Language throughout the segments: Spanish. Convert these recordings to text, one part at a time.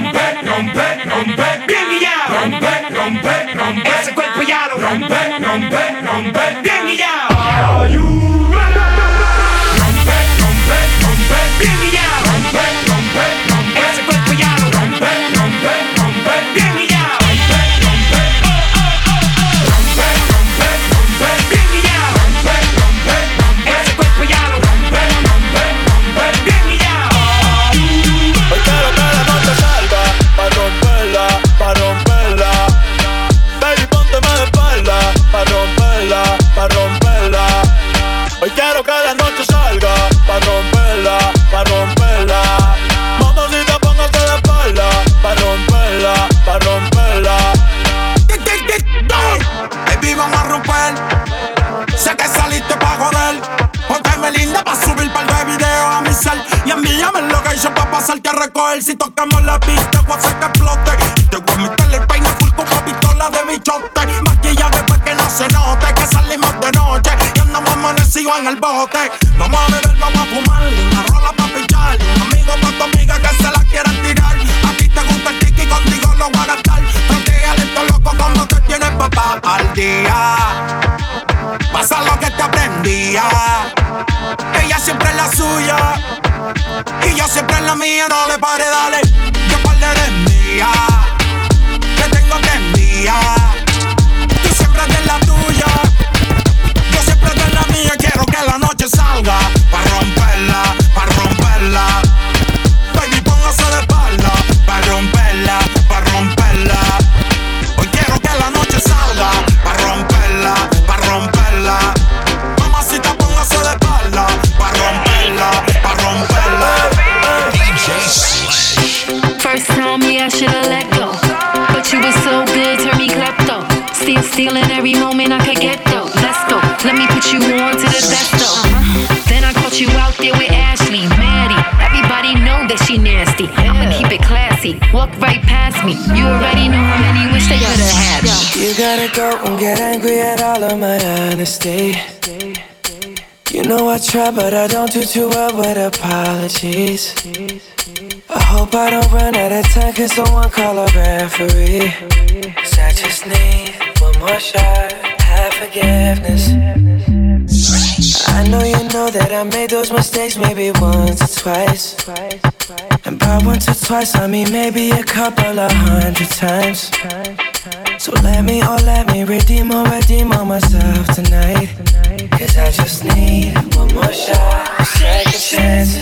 rompe, rompe, rompe, bien guillado, rompe, rompe, rompe, ese cuerpo ya rompe, rompe, rompe, bien guillado. El. Vamos a beber, vamos a fumar. Una rola pa' pinchar. Amigo pa' tu amiga que se la quieran tirar. A ti te gusta el tiki, contigo lo voy a gastar. Protégale esto loco como te tienes papá al día. Pasa lo que te aprendía. Ella siempre es la suya. Y yo siempre en la mía. No le pare, dale. Me. You already know how many wish they could've had me. You gotta go and get angry at all of my honesty. You know I try, but I don't do too well with apologies. I hope I don't run out of time, cause someone call a referee. Cause I just need one more shot, have forgiveness. I know you know that I made those mistakes maybe once or twice. And by once or twice, I mean maybe a couple of hundred times. So let me, oh let me redeem or redeem on myself tonight. Cause I just need one more shot, second chances.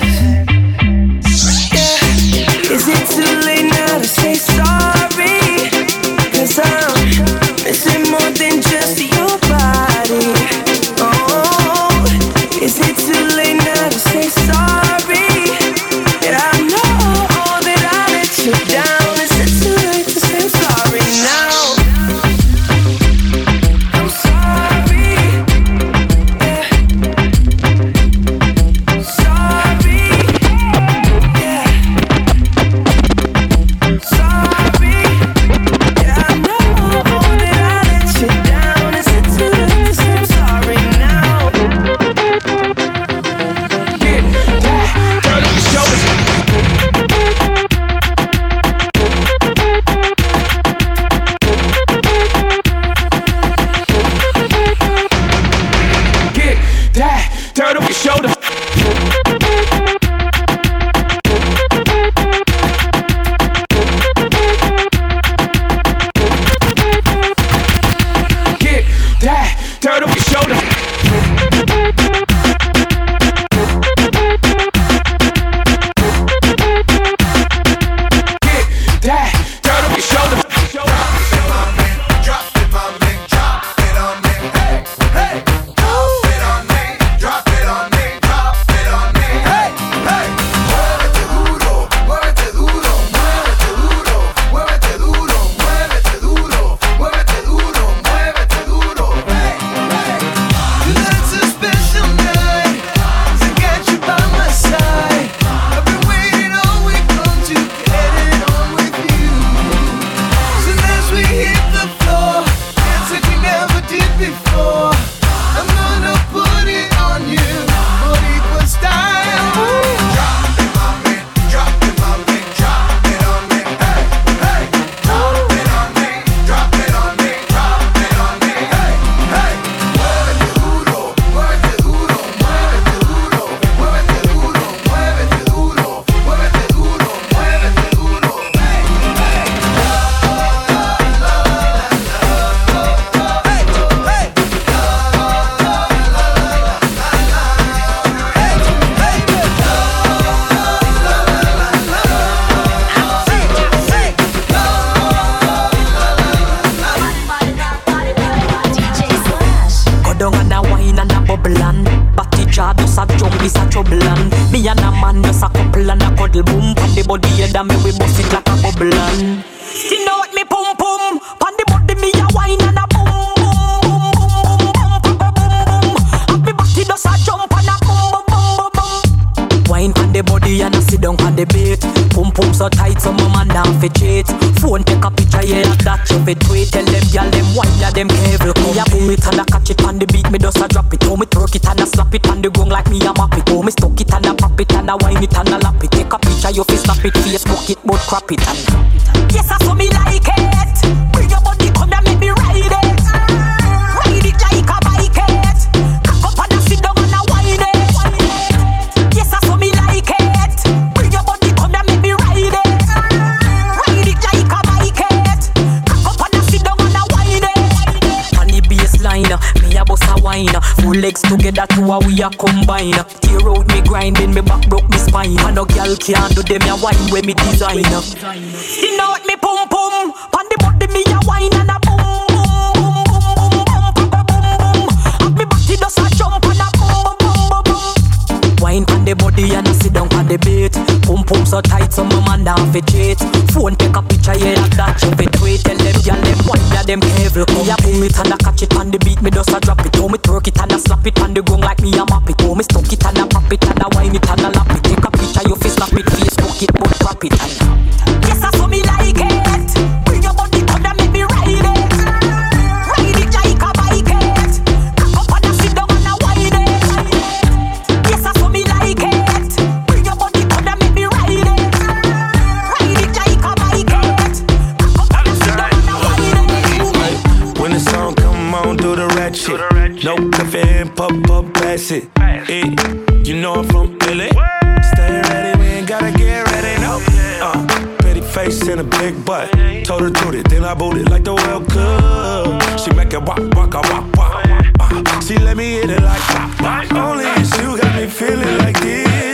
Yeah. Is it too late now to say sorry? wine it and a lap it. Take a picture, you fi snap it, Facebook it, both crap it and legs together to how we are combine. Tear out me grinding, me back broke me spine. And no girl can't do them a wine when me design. You know what me pum pum, pan the body me a wine and a boom boom boom boom boom boom boom boom boom. Have me body just a jump and a boom boom boom. Wine on the body and I sit down on the beat. Pum pum so tight, so my man down fi cheat. Phone take a picture, yeah, like that you fi tweet. Tell them, yeah, them one, yeah, them heavy. Come ya pull it and I catch it on the beat, me just a drop it. Oh, me twerk it and I slap it on the gong like me a map it. Oh, me stomp it and I pop it and I wine it and I lap it. Take a picture, you fi slap it, Facebook it, but crap it. Yes, I saw me pass it. Pass. Hey, you know I'm from Philly. Stay ready, we ain't gotta get ready, no. Uh, pretty face and a big butt. Told her to it, then I booted like the world cup. She make it wop, wop, wop, wop. She let me hit it like pop, pop. Only you got me feeling like this.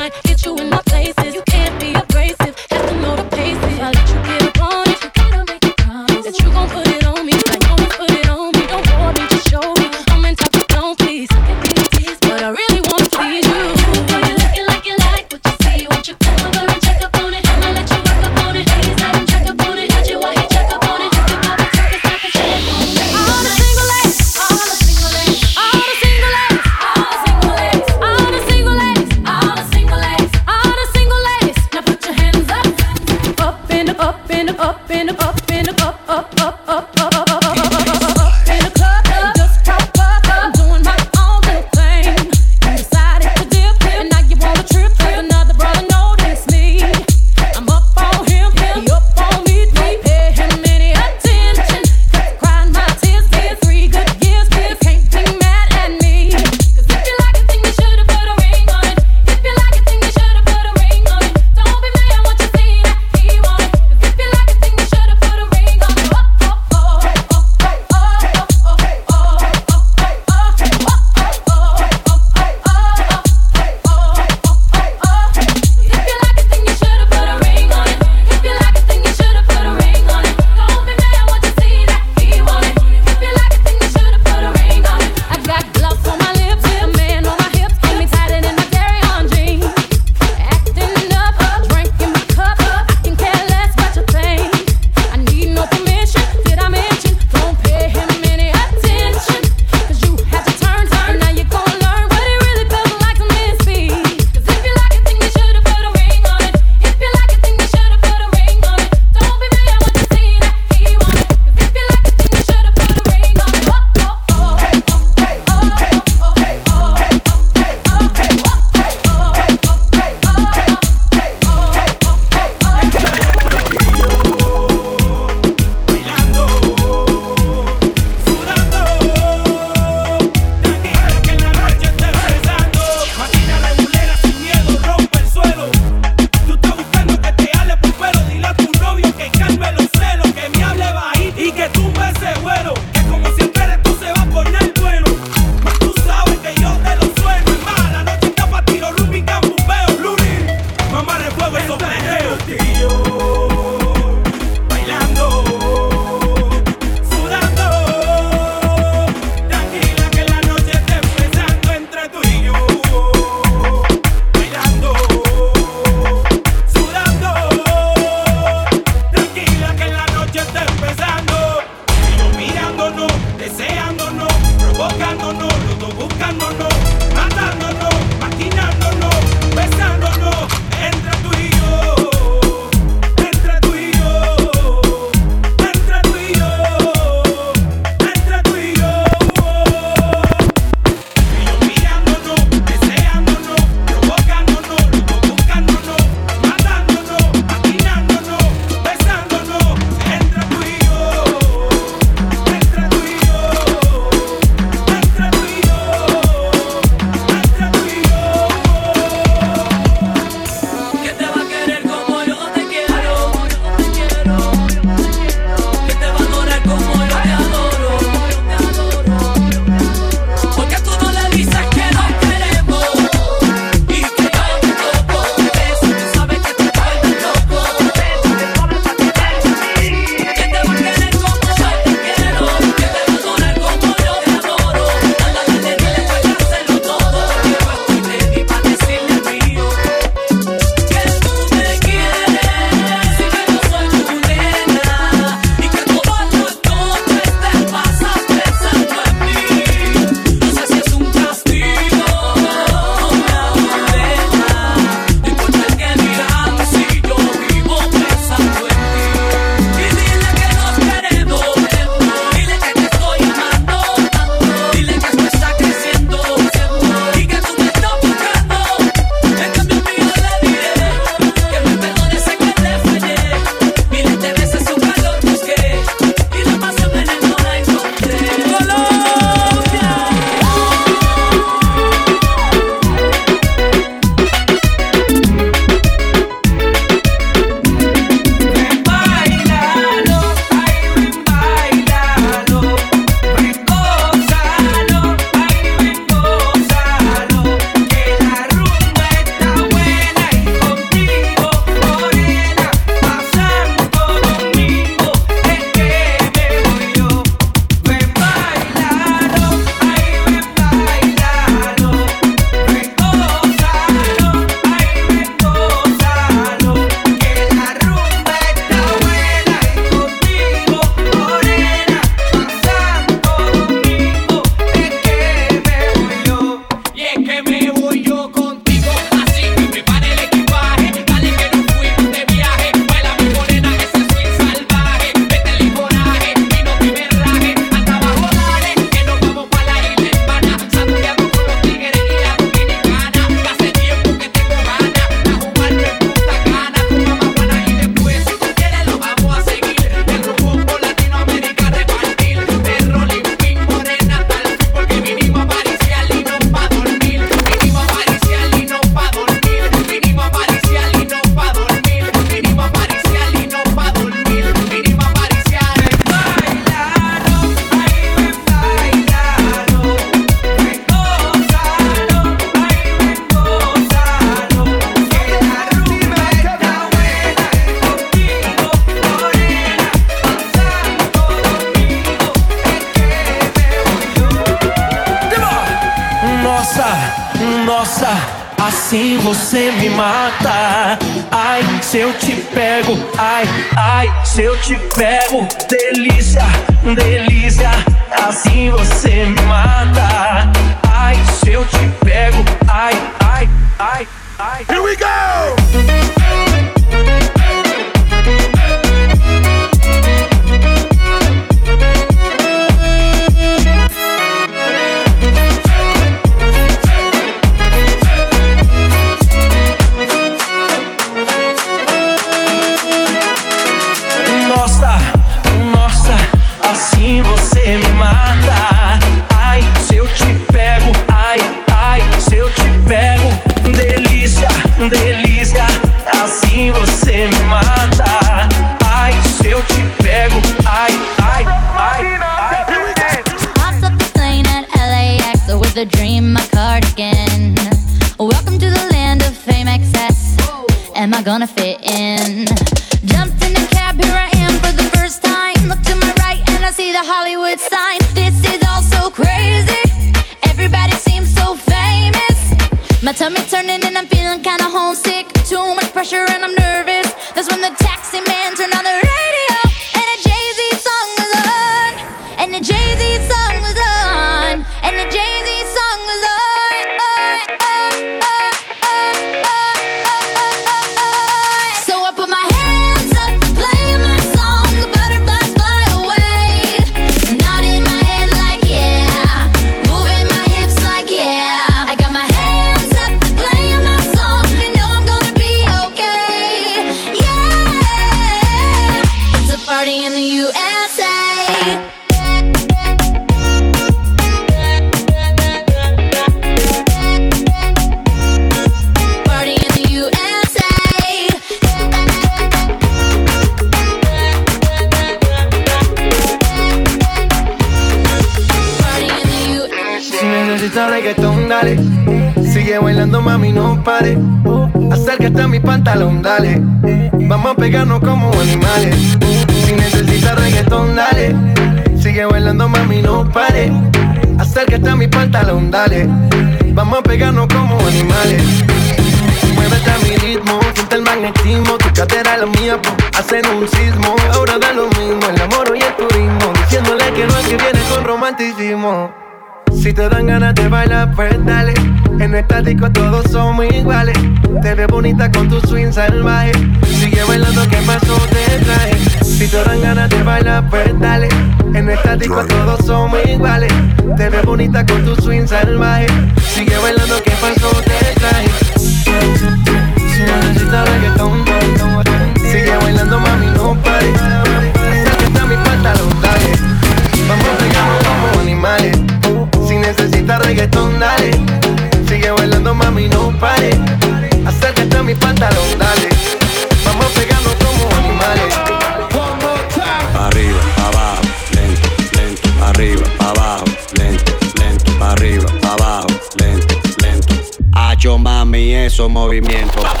hizo movimiento.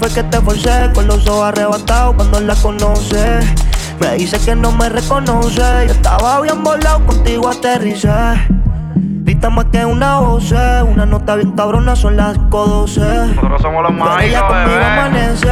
fue que te forcé, con los ojos arrebatados cuando la conoce. Me dice que no me reconoce, yo estaba bien volado, contigo aterricé. Grita más que una voz, una nota bien cabrona, son las 5.12. Nosotros somos los más Ella conmigo bebé. amanece.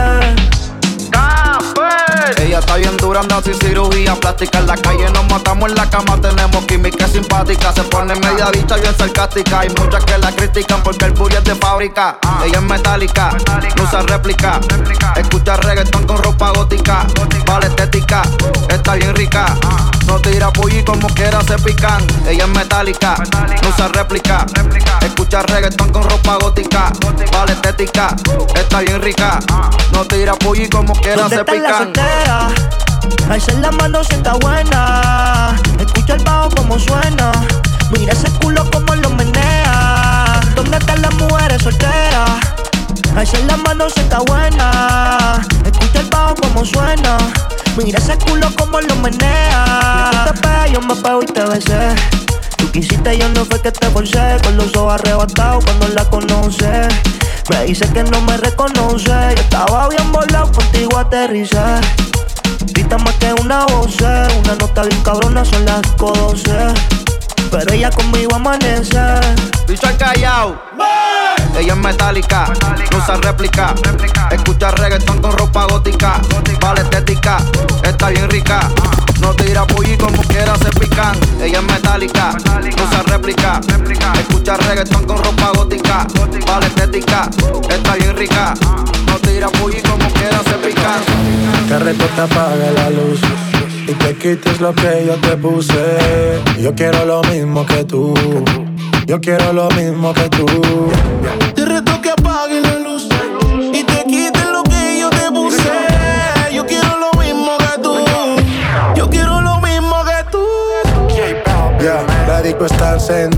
Pues. Ella está bien dura, anda sin cirugía plástica. En la calle nos matamos, en la cama tenemos química simpática. Se pone media bicha, bien sarcástica. Hay muchas que la critican porque el bully es de fábrica. Ella es metálica, no usa réplica. réplica. Escucha reggaetón con ropa gótica. gótica. Vale estética, uh. está bien rica. Uh. No tira y como quiera se pican. Ella es metálica, no usa réplica. réplica. Escucha reggaetón con ropa gótica. gótica. Vale estética, uh. está bien rica. No tira y como quiera se pican. Alza la mano si está buena. Escucha el bajo como suena. Mira ese culo como lo menea ¿Dónde están las mujeres solteras? Alza la mano si está buena. Escucha el bajo como suena. Mira ese culo como lo menea. Si te pega, yo me pego y te besé. Tú quisiste, yo no fue que te forcé. Con los ojos arrebatados cuando la conoces. Me dice que no me reconoce. Yo estaba bien volado, contigo aterricé. Grita más que una voz, una nota bien cabrona, son las 12. Pero ella conmigo amanece. Bicho al callao. Ella es metálica, no usa réplica. Escucha reggaetón con ropa gótica. Vale estética, está bien rica. No tira pollo como quiera se pican. Ella es metálica, no usa réplica. Escucha reggaetón con ropa gótica. Vale estética, está bien rica. No tira pollo como quiera se pican. Que reto te apague la luz y te quites lo que yo te puse. Yo quiero lo mismo que tú. Yo quiero lo mismo que tú. Te reto que apague la luz y te quites lo que yo te puse. Yo quiero lo mismo que tú. Yo quiero lo mismo que tú. Yeah, la disco está encendida,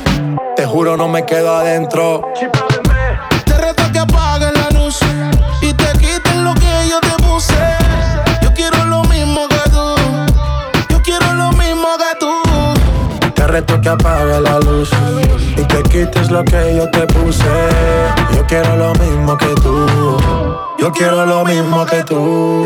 Te juro, no me quedo adentro. Te reto que apagues la luz y te quites lo que yo te puse. Yo quiero lo mismo que tú. Yo quiero lo mismo que tú. Te reto que apague la luz y te quites lo que yo te puse. Yo quiero lo mismo que tú. Yo quiero lo mismo que tú.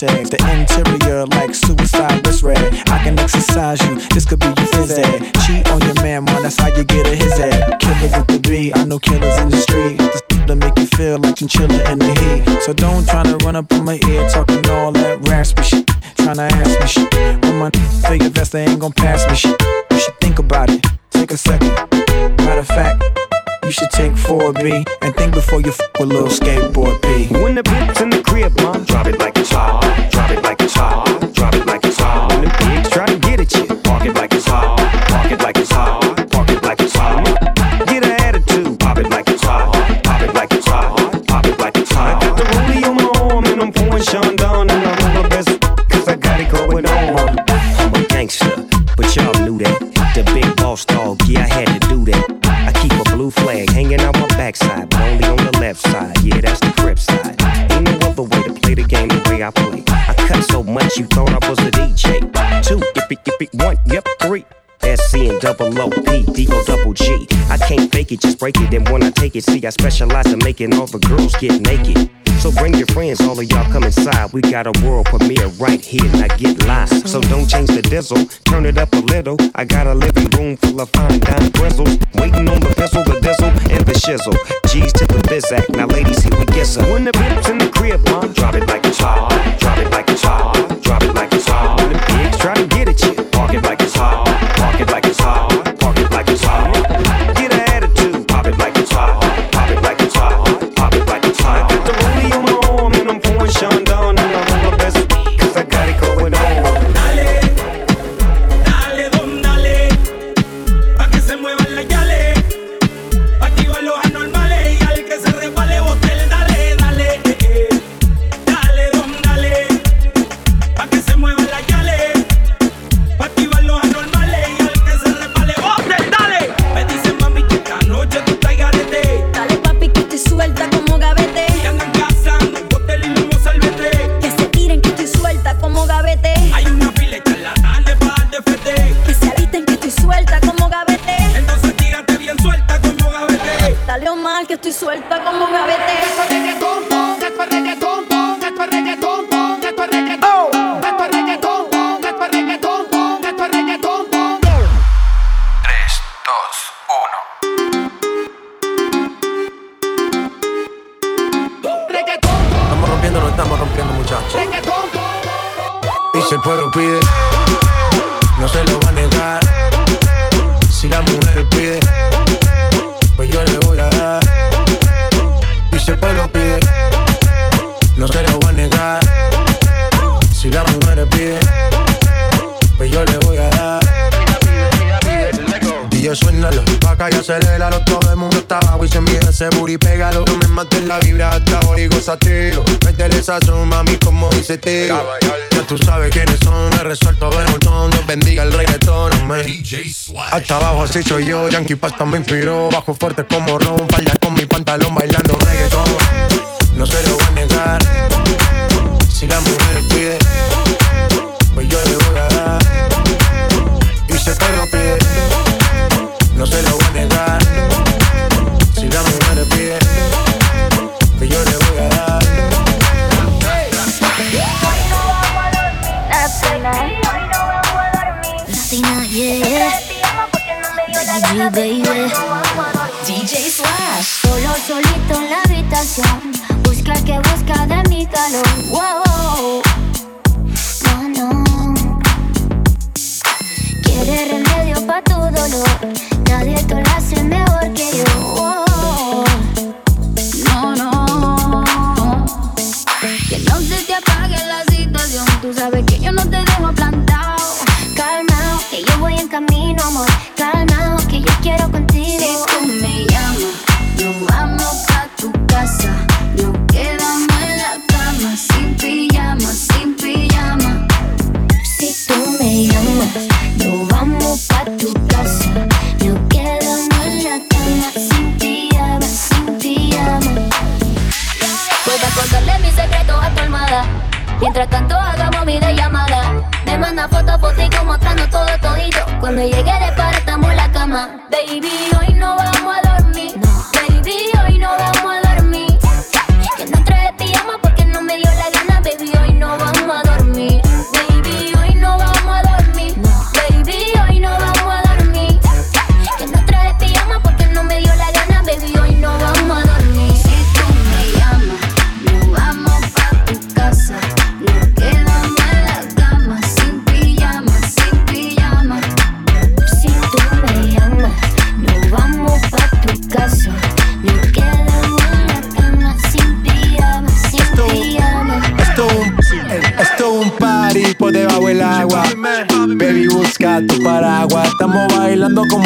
The interior like suicide wrist red. I can exercise you, this could be your phys ed. Cheat on your man, man, that's how you get a his ad. Killer with the B, I know killers in the street. This to make you feel like chinchilla in the heat. So don't try to run up on my ear talking all that raspy shit. Tryna ask me shit. When my figure vest, they ain't gon' pass me shit. You should think about it. Take a second. Matter of fact, you should take 4B and think before you fuck with little skateboard it. See, I specialize in making all the girls get naked. So bring your friends, all of y'all come inside. We got a world premiere right here, now get lost. So don't change the diesel, turn it up a little. I got a living room full of fine dime bristles. Waiting on the pistol, the diesel, and the shizzle. G's to the bizac, now ladies, here we get some. When the pimp's in the crib, mom, drop it like it's hot. Drop it like it's hot. Drop it like it's hot. When the pigs try to get at you, park it like it's hot. Park it like it's hot. hecho yo, Yankee Pasta me inspiró, bajo fuerte como Ron una foto, fotico mostrando todo todito. Cuando llegué de para estamos en la cama, baby.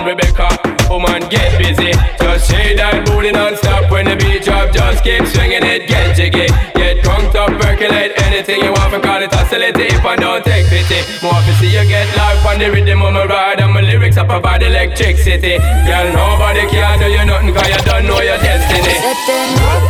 and Rebecca. Woman, get busy. Just shake that booty non-stop when the beat drop. Just keep swinging it, get jiggy. Get drunk up, percolate anything you want. Call it oscillate if I don't take pity. More to see you get life on the rhythm of my ride. And my lyrics up about electricity. Girl, nobody can do you nothing cause you don't know your destiny.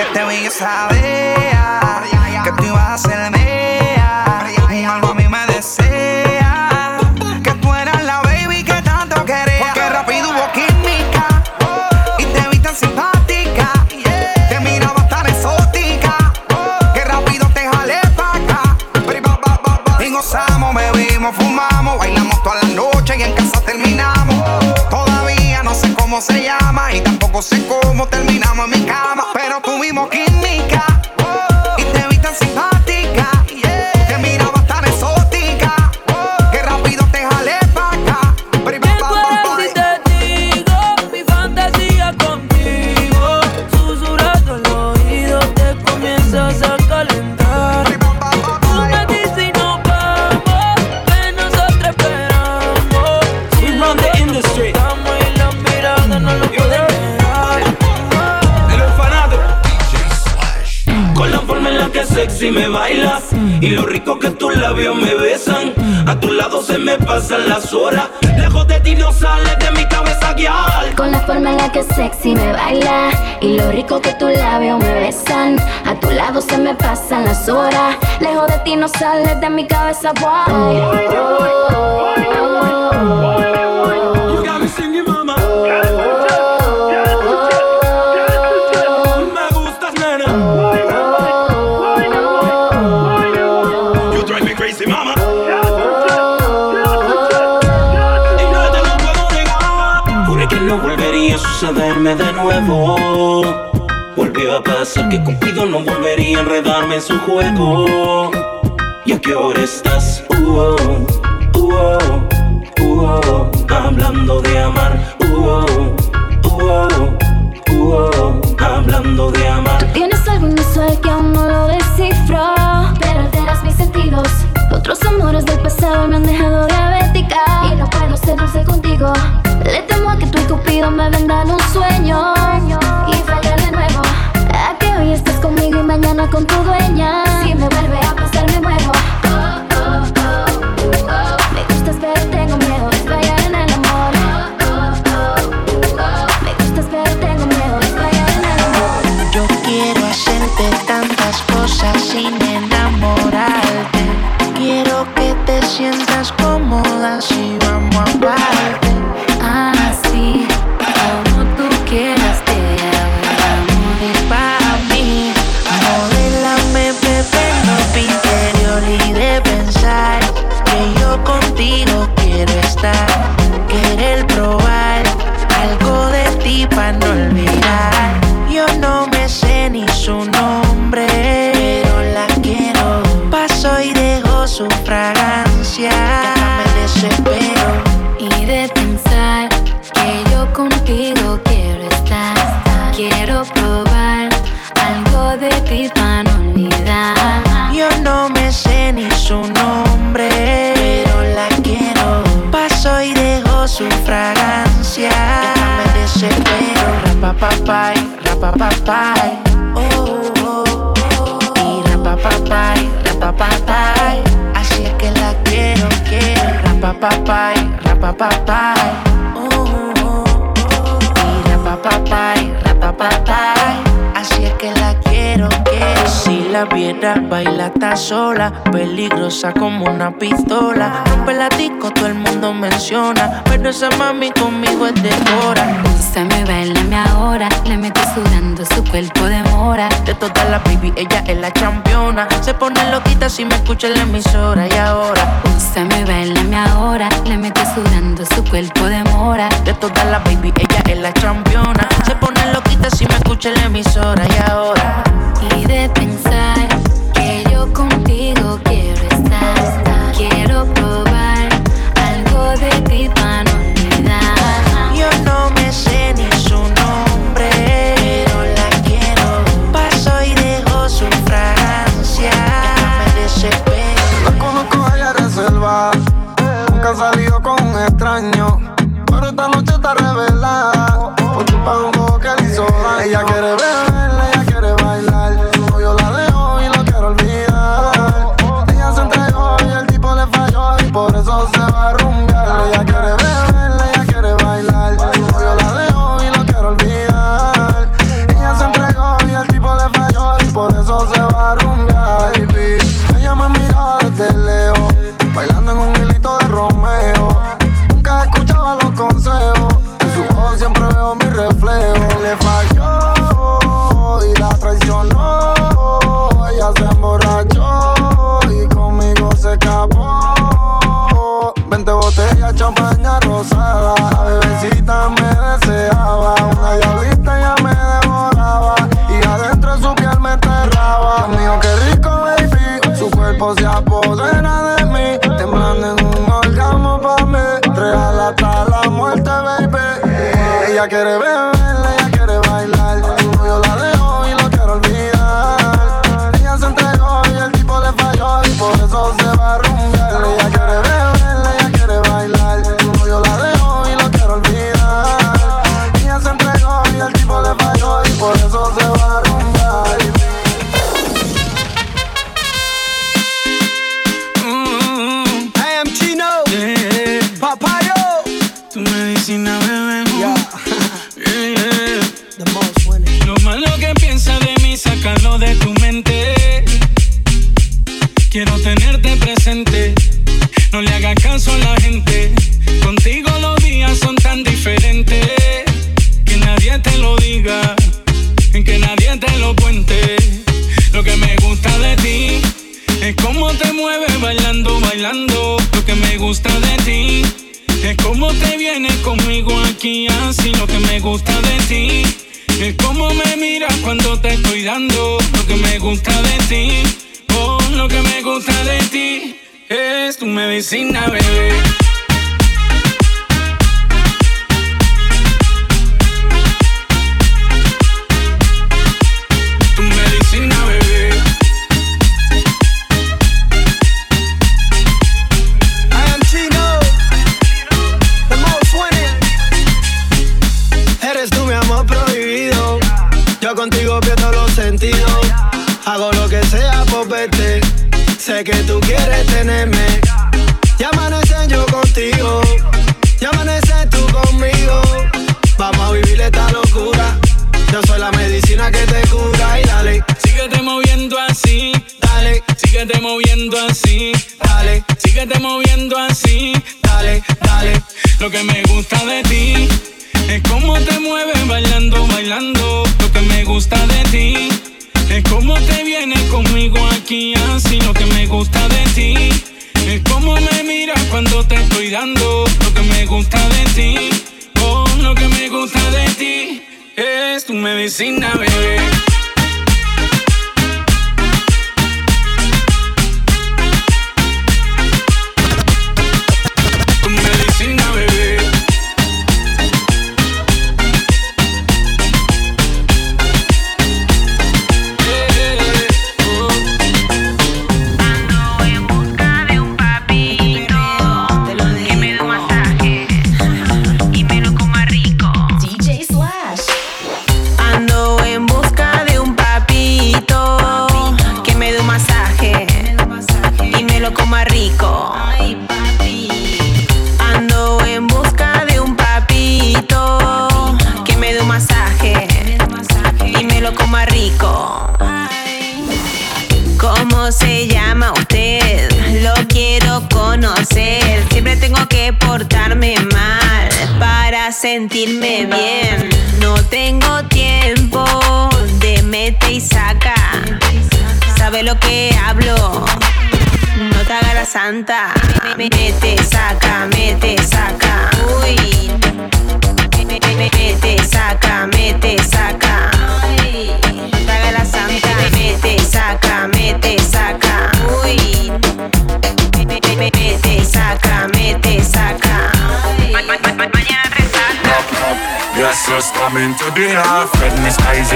que te vi, yo sabía. Lejos de ti no sales de mi cabeza, guiar. Con la forma en la que sexy me baila Y lo rico que tus labios me besan A tu lado se me pasan las horas Lejos de ti no sales de mi cabeza, boy sucederme de nuevo. Volvió a pasar que Cupido no volvería a enredarme en su juego. ¿Y a qué hora estás? Uh, oh, uh, oh, uh, oh, hablando de amar. Uh, oh, uh, oh, uh, oh, hablando de amar. Tienes algo inusual que aún no lo descifro Pero alteras mis sentidos Otros amores del pasado me han dejado diabética Y no puedo ser dulce contigo Le temo a que tú y Cupido me vendan un sueño Y fallar de nuevo. A que hoy estés conmigo y mañana con tu dueña. Si me vuelve a pasar sola. Peligrosa como una pistola. Rompe la disco, todo el mundo menciona. Pero esa mami conmigo es de hora. Úsame, bailame ahora. Le meto sudando su cuerpo de mora. De todas las baby, ella es la championa. Se pone loquita si me escucha en la emisora. Y ahora, Úsame, bailame ahora. Le meto sudando su cuerpo de mora. de todas las baby, ella es la championa. Se pone loquita si me escucha en la emisora. Y ahora, Y de pensar quiero estar. Quiero probar algo de ti maquillas, sino que me gusta de ti. Es como me miras cuando te estoy dando lo que me gusta de ti. Oh, lo que me gusta de ti es tu medicina, bebé.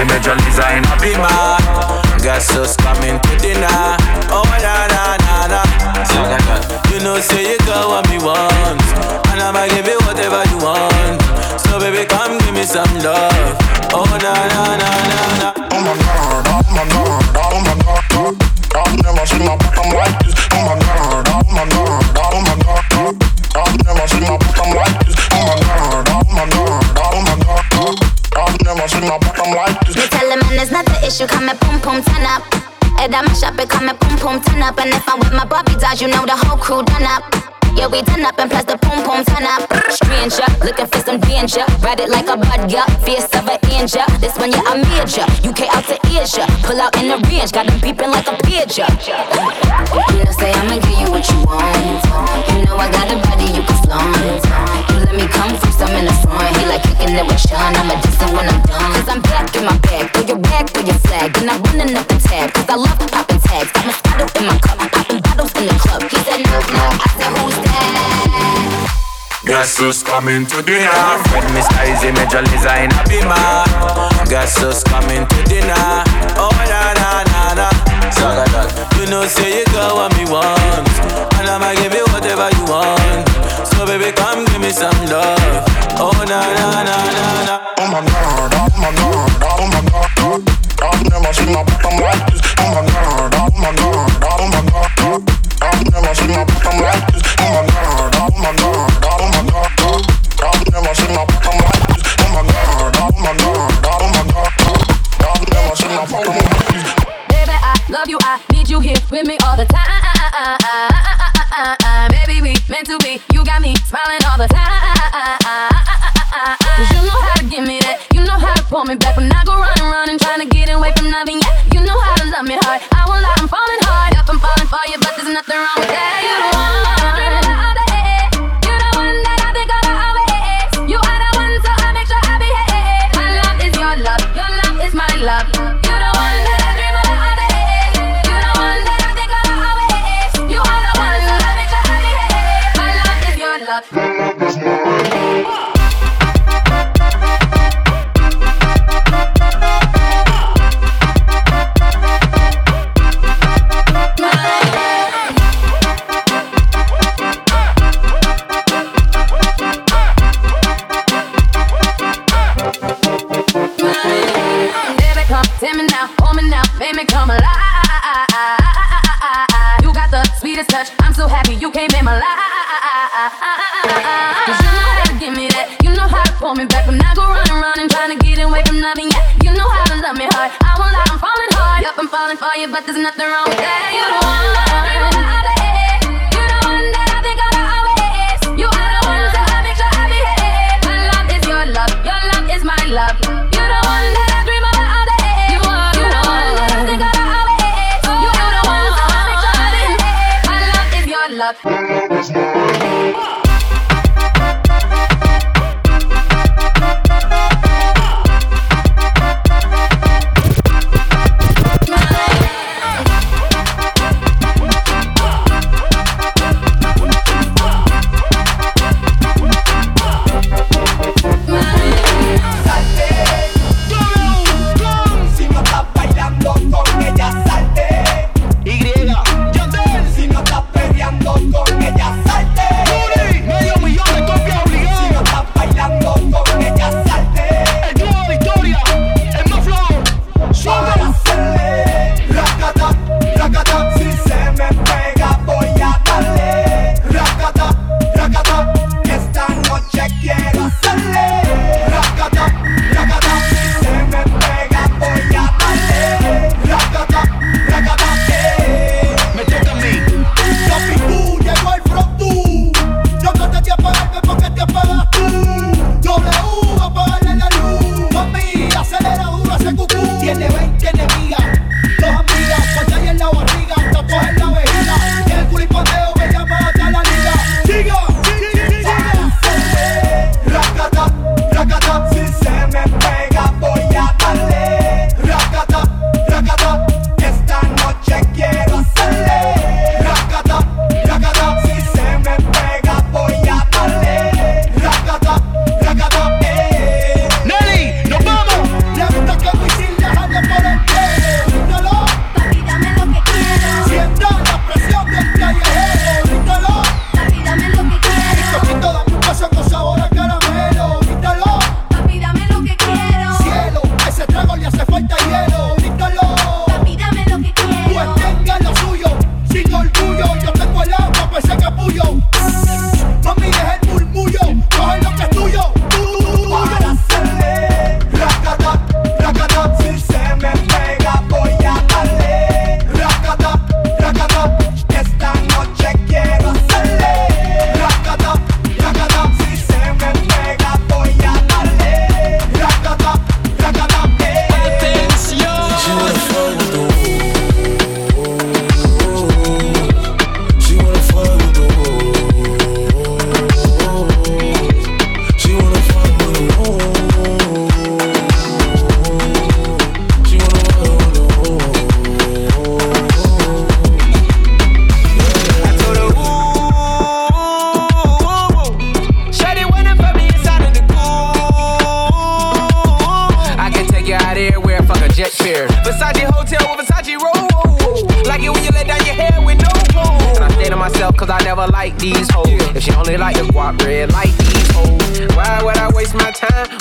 major design. Be mad. Got so yeah. Fierce of an angel, this one, yeah, I'm major. UK out to Asia, pull out in the range, got them beeping like a pigeon. Gasus coming to dinner. Fred Mr. Easy Major Lisa in a beamer. Gasus coming to dinner. Oh na na na na. Saga dog. You know say you got what me want, and I'ma give you whatever you want. So baby come give me some love. Oh na na na na na. Oh my god, oh my god, oh my god. I've never seen my bottom like this. Oh my god, oh my god, oh my god. I've never seen my bottom like this. in my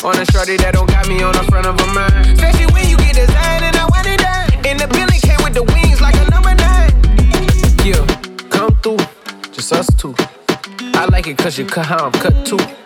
On a shorty that don't got me on the front of a mind. Especially when you get designed and I want it done. And the building came with the wings like a number nine. Yeah, come through, just us two. I like it cause you cut how I'm cut too.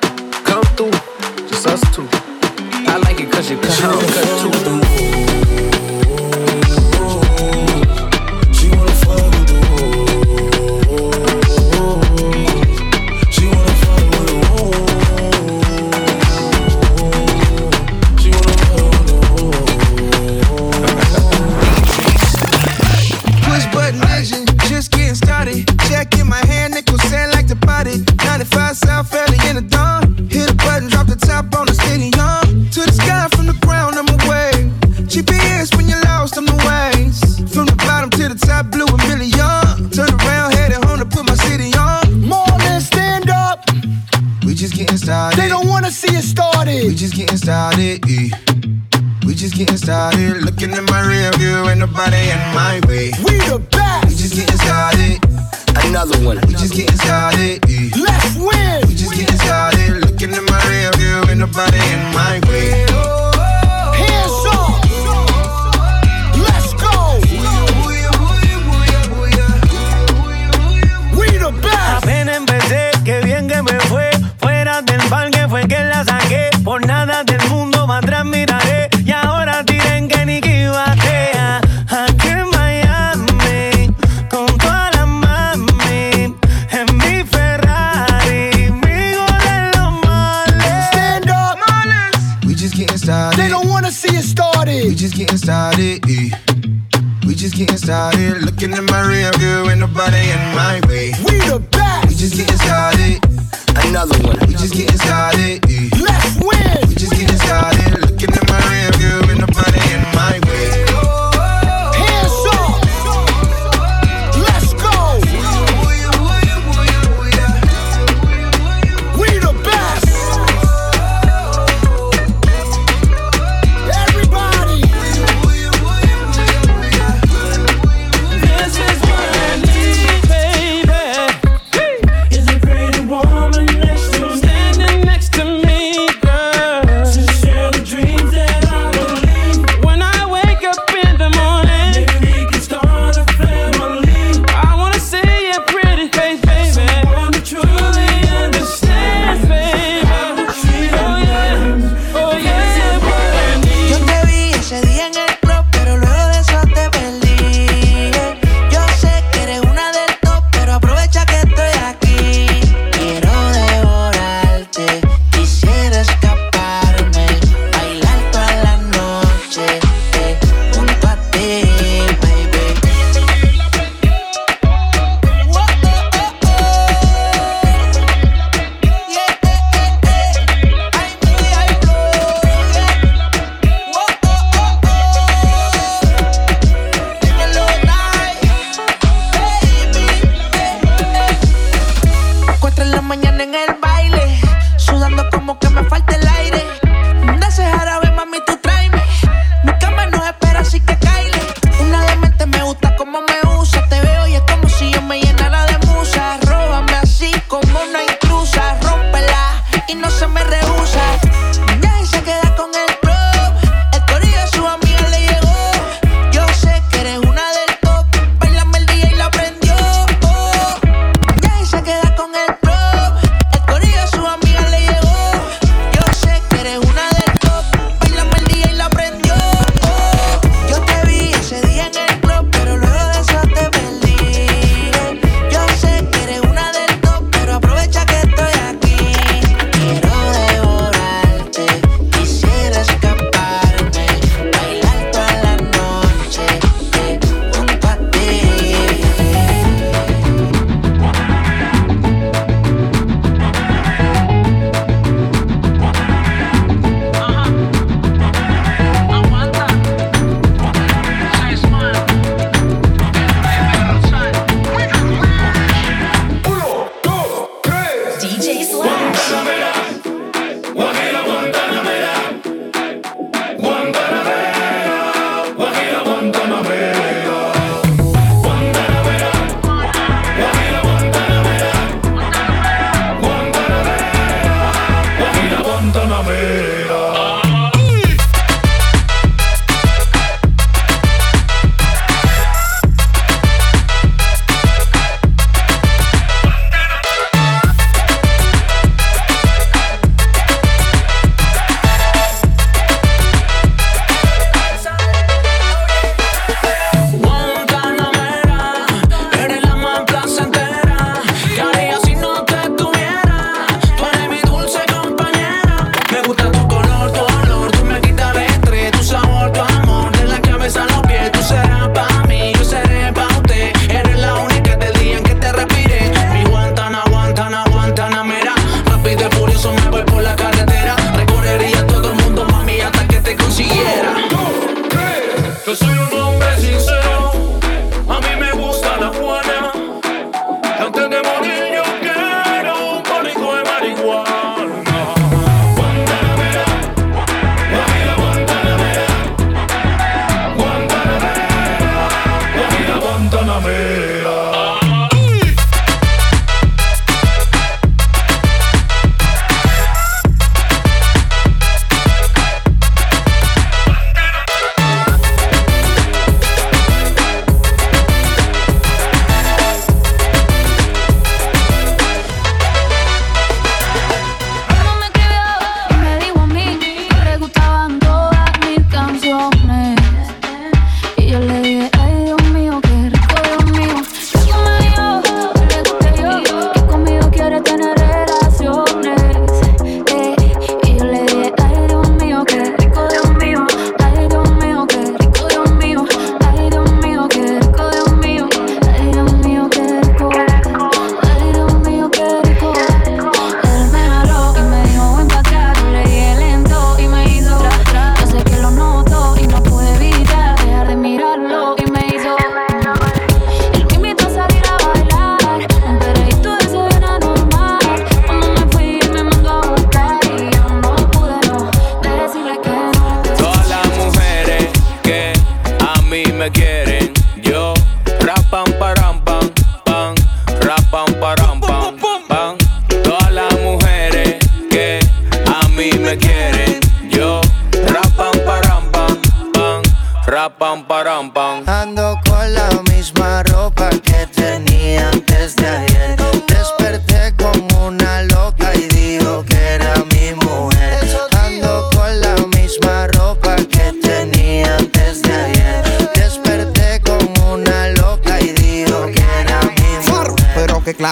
Yo, rapam param pam, pam, rapam param pam, pam. Todas las mujeres que a mí me quieren. Yo, rapam param pam, pam, rapam param pam. Ando con la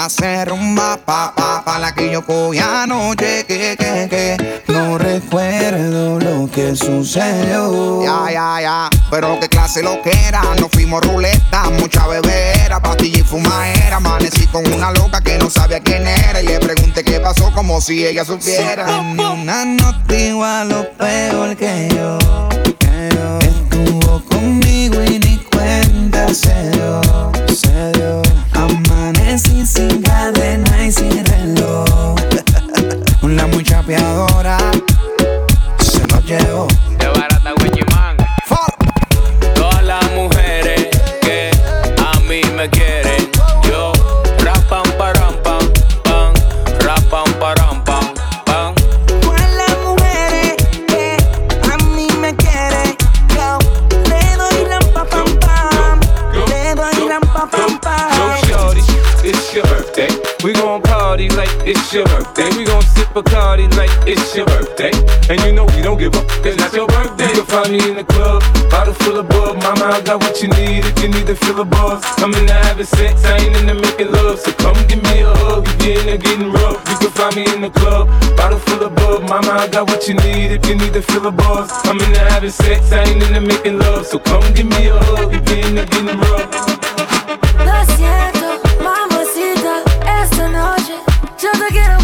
De rumba pa pa pa la que yo cogí anoche que que que no recuerdo lo que sucedió. Ya ya ya. Pero qué clase lo que era. Nos fuimos ruleta, mucha bebera, pastilla y fumadera. Amanecí con una loca que no sabía quién era y le pregunté qué pasó como si ella supiera. Una nota igual o peor que yo. que yo. Estuvo conmigo y ni cuenta se dio. Se dio. Chapeadora se nos llevó. De barata Wichiman. Todas las mujeres que a mí me quieren, yo rapam param pam pam, rapam param pam pam. Todas las mujeres que a mí me quieren, yo le doy la pa pam pam, le doy la pa pam pam. Yo, shorty, it's your birthday. We gon' party like it's your birthday. Bacardi like it's your birthday. And you know we don't give up, it's not your birthday. You can find me in the club, bottle full of bug. Mama, I got what you need if you need to fill a buzz. I'm in the having sex, I ain't in the making love. So come give me a hug if you're in getting rough. You can find me in the club, bottle full of bug. Mama, I got what you need if you need to fill a buzz. I'm in the having sex, I ain't in the making love. So come give me a hug if you're in getting rough. Lo siento, mamacita, esta noche yo te quiero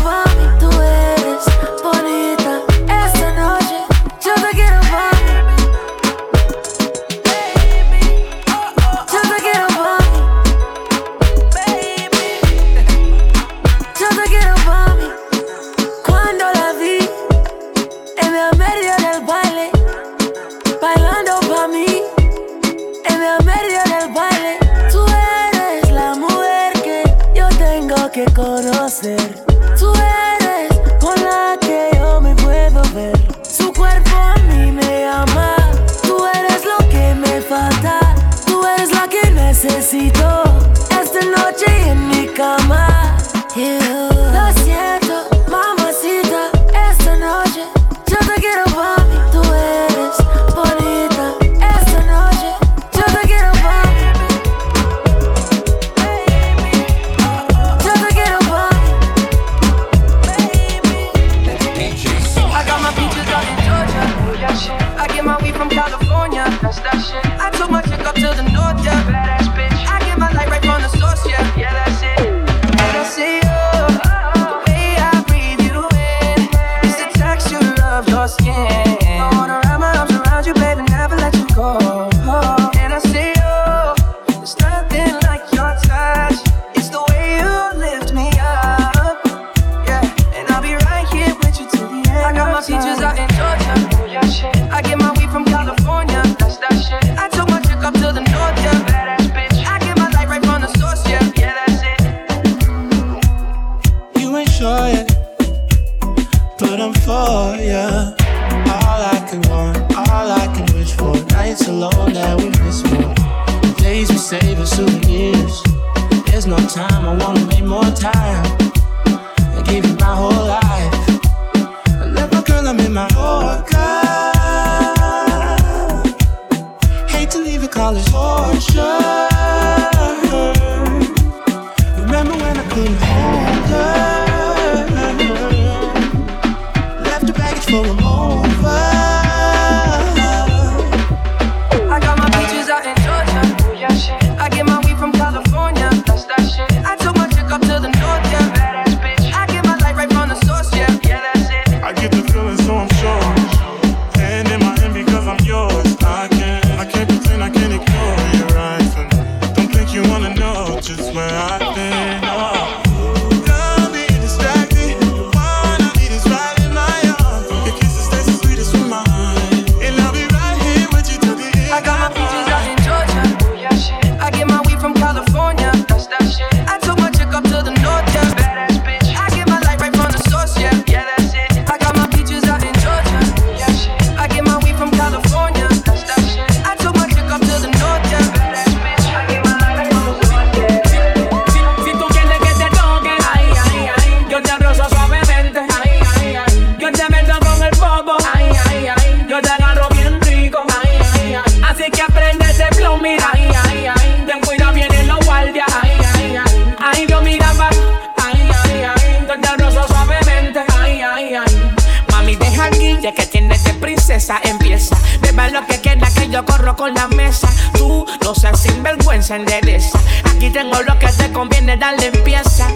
con la mesa. Tú no seas sinvergüenza, endereza. Aquí tengo lo que te conviene, darle empieza.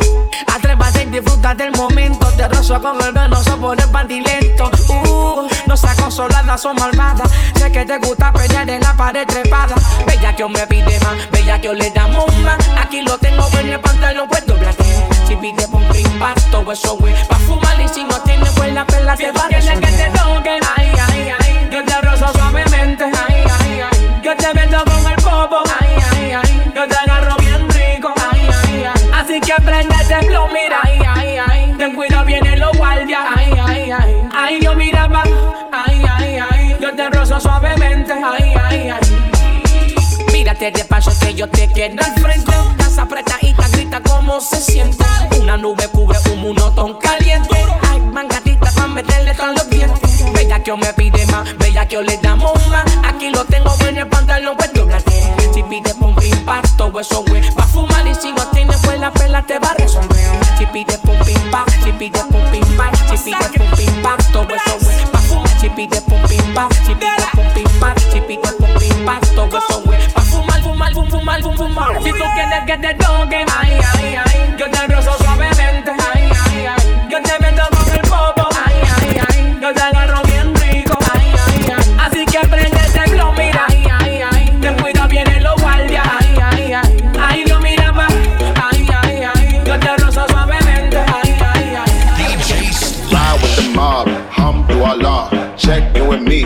Atrévate y disfruta del momento. Te rozo con el venoso por el bandilento. Uh, no seas consolada, son malvada. Sé que te gusta pelear en la pared trepada. Bella que me pide más, bella que le damos más. Aquí lo tengo en el pantalón, pues doblate. Si pide por impacto, eso güey. Pa' fumar y si no tienes, pues la te va a que te toque. Ay, ay, ay. Yo te rozo suavemente. Ay. Yo te vendo con el popo. Ay, ay, ay. Yo te agarro bien rico. Ay, ay, ay. Así que prendete el flow, mira. Ay, ay, ay. Ten cuidado, vienen los guardias. Ay, ay, ay. Ay, yo miraba. Ay, ay, ay. Yo te rozo suavemente. Ay, ay, ay. Mírate de paso que yo te quiero al frente. Estás apretadita, grita cómo se siente. Una nube cubre un monotón caliente. Ay, mangatita pa' meterle todos los dientes. Bella que me pide más, bella que le damos más. Aquí lo tengo en el pantalón, doblate. Si pide por un impacto, eso güey. Pa' fumar y si no tienes, pues la pela te va a resolver. Si pide por un impacto, si pide por un impacto, si pide por un impacto, güey. Pa' fumar, si pide por un impacto, si pide por un impacto, si pide por un impacto, güey. Pa' fumar, fumar, fum, fumar, fum, fumar. Si tú quieres que te toque, ay, me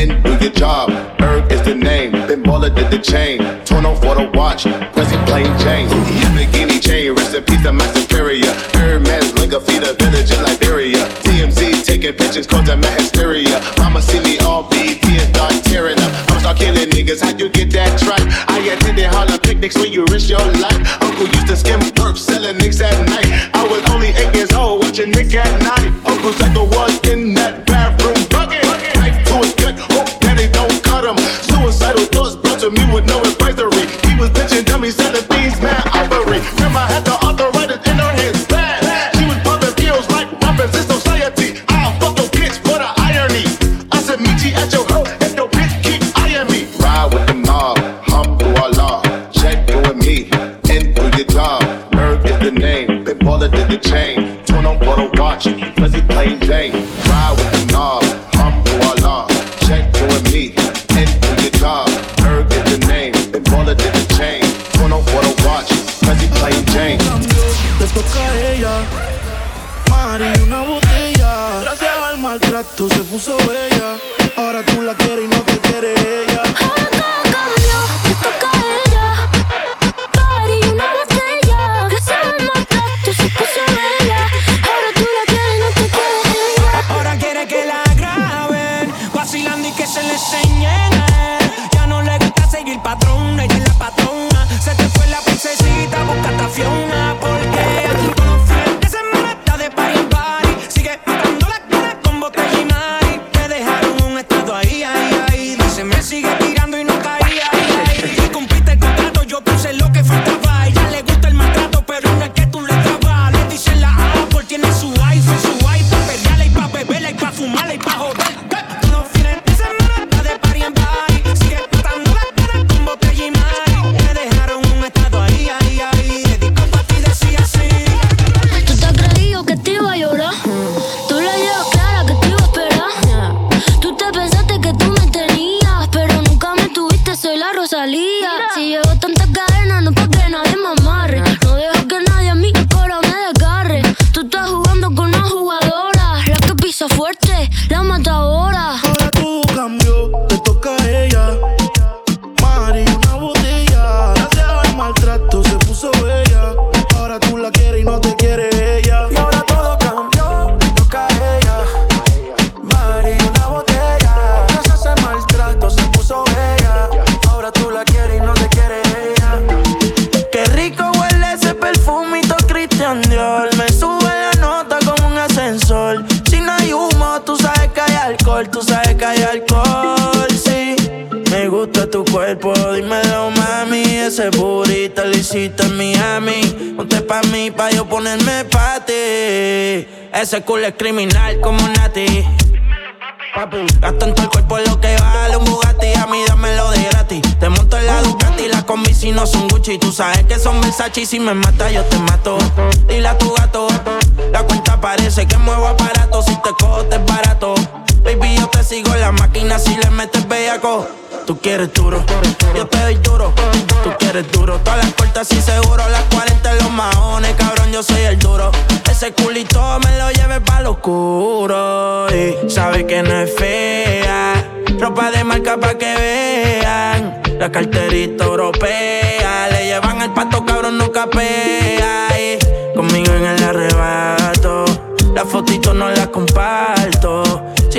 and do your job. Erg is the name, Ben Baller did the chain. Torn off for the watch, Prezi plain Jane. Lamborghini chain, rest in peace to my superior. Hermes, Linga, feed a village in Liberia. TMZ taking pictures, causing my hysteria. Mama see me all BT and start tearing up. I'm start killing niggas, how you get that tripe? I attended Harlem picnics where you risk your life. Uncle used to skim work, selling nicks at night. Cuerpo, dímelo, mami. Ese burrito lo hiciste en Miami. Ponte pa' mí, pa' yo ponerme pa' ti. Ese culo es criminal como Nati. Gasto en todo el cuerpo lo que vale un Bugatti, a mí dámelo de gratis. Te monto en la Ducati, la combi si no son Gucci. Tú sabes que son Versace y si me mata yo te mato. Dile a tu gato, la cuenta parece que muevo aparato. Si te cojo te es barato. Baby, yo te sigo la máquina si le metes bellaco. Tú quieres duro, yo te doy duro. Tú quieres duro, todas las puertas y seguro. Las 40 en los maones, cabrón, yo soy el duro. Ese culito me lo lleve pa' lo oscuro. Y sabe que no es fea. Ropa de marca pa' que vean. La carterita europea. Le llevan el pato, cabrón, no capea. Y conmigo en el arrebato. La fotito no la comparto.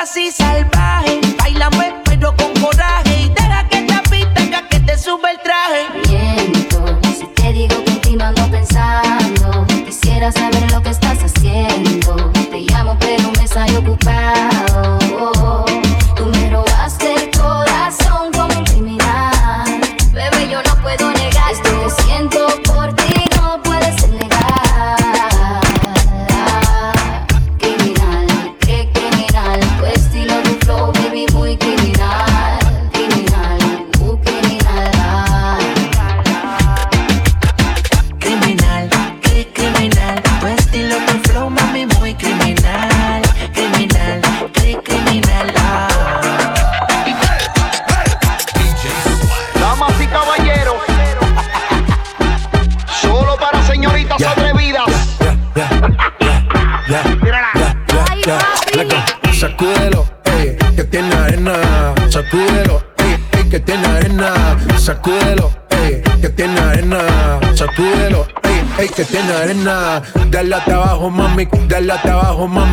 así salvaje.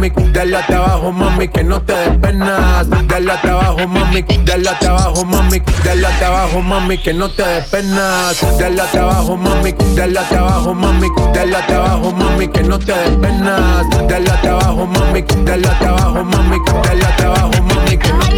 Mami, dale hasta abajo, mami, que no te des penas. Dale hasta abajo, mami, dale hasta abajo, mami, dale hasta abajo, mami, que no te des penas. Dale hasta abajo, mami, dale hasta abajo, mami, dale hasta abajo, mami, que no te des penas. Dale hasta abajo, mami, dale hasta abajo, mami, dale hasta abajo, mami, que no te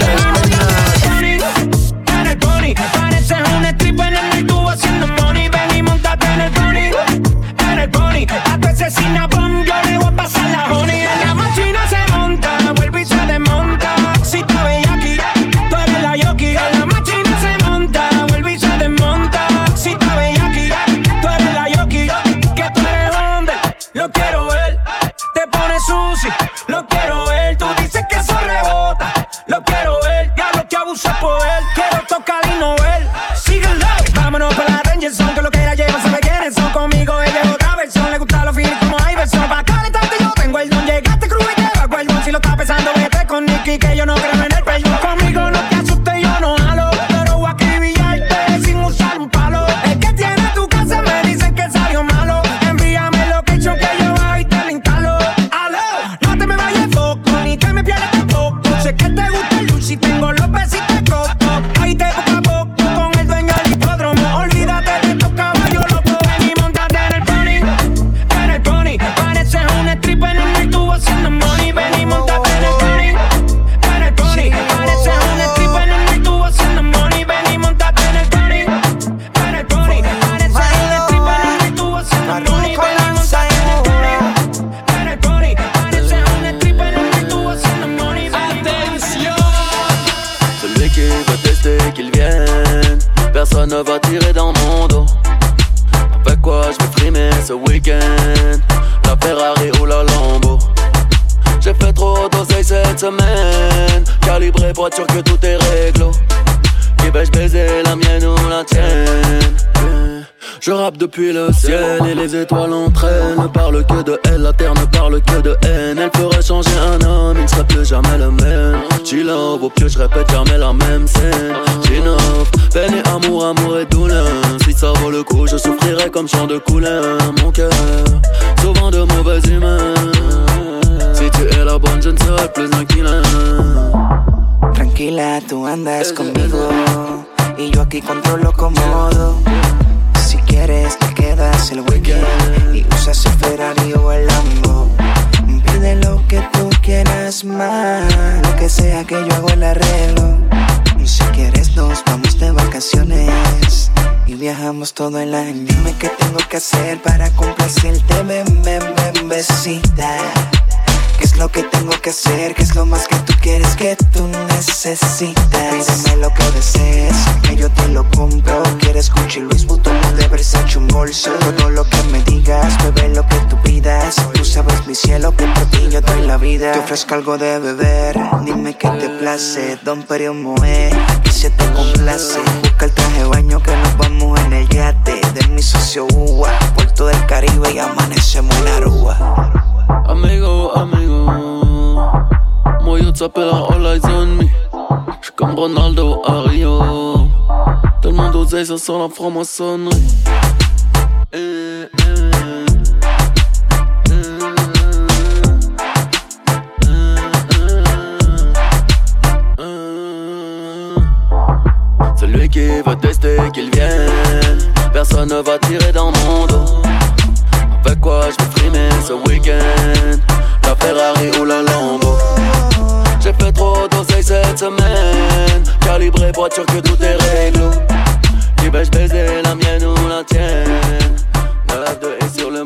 Calibré pour que tout est réglo. Qui vais-je baiser, la mienne ou la tienne? Je rappe depuis le ciel et les étoiles entraînent. Ne parle que de elle, la terre ne parle que de haine. Elle ferait changer un homme, il ne serait plus jamais le même. Chill au pied, je répète jamais la même scène. Chinov, peine et amour, amour et douleur. Si ça vaut le coup, je souffrirai comme chant de couleur. Mon cœur, souvent de mauvaises humeur Si tu es la bonne, je ne serai plus inquiet Tranquila, tú andas conmigo y yo aquí controlo cómodo. Si quieres te quedas el weekend y usas el Ferrari o el Lambo. Pide lo que tú quieras más, lo que sea que yo hago el arreglo. Y si quieres nos vamos de vacaciones y viajamos todo el año. Dime qué tengo que hacer para complacerte, ven, ven, ven, besita. ¿Qué es lo que tengo que hacer? ¿Qué es lo más que tú quieres que tú necesitas? Pídeme lo que desees, que yo te lo compro. ¿Quieres Gucci, Luis Vuitton de Versace un bolso? Todo lo que me digas, bebé lo que tú pidas. Tú sabes mi cielo que por ti yo doy la vida. Te ofrezco algo de beber, dime qué te place. Don Perio Moe, y se te complace. Busca el traje baño que nos vamos en el yate de mi socio Uwa. Puerto del Caribe y amanecemos en Aruba. Amigo, amigo Moi yo t'appelle all eyes on me J'suis comme Ronaldo à Rio Tellement d'oseille, ça sent la franc-maçonnerie Eh, eh, Celui qui veut tester qu'il vienne Personne ne va tirer dans mon dos Avec quoi je vais frimer ce week-end. La Ferrari ou la Lambo. J'ai fait trop d'oseille cette semaine. Calibré sûr que tout est réglo Qui vais-je baiser, la mienne ou la tienne? Le F2 est sur le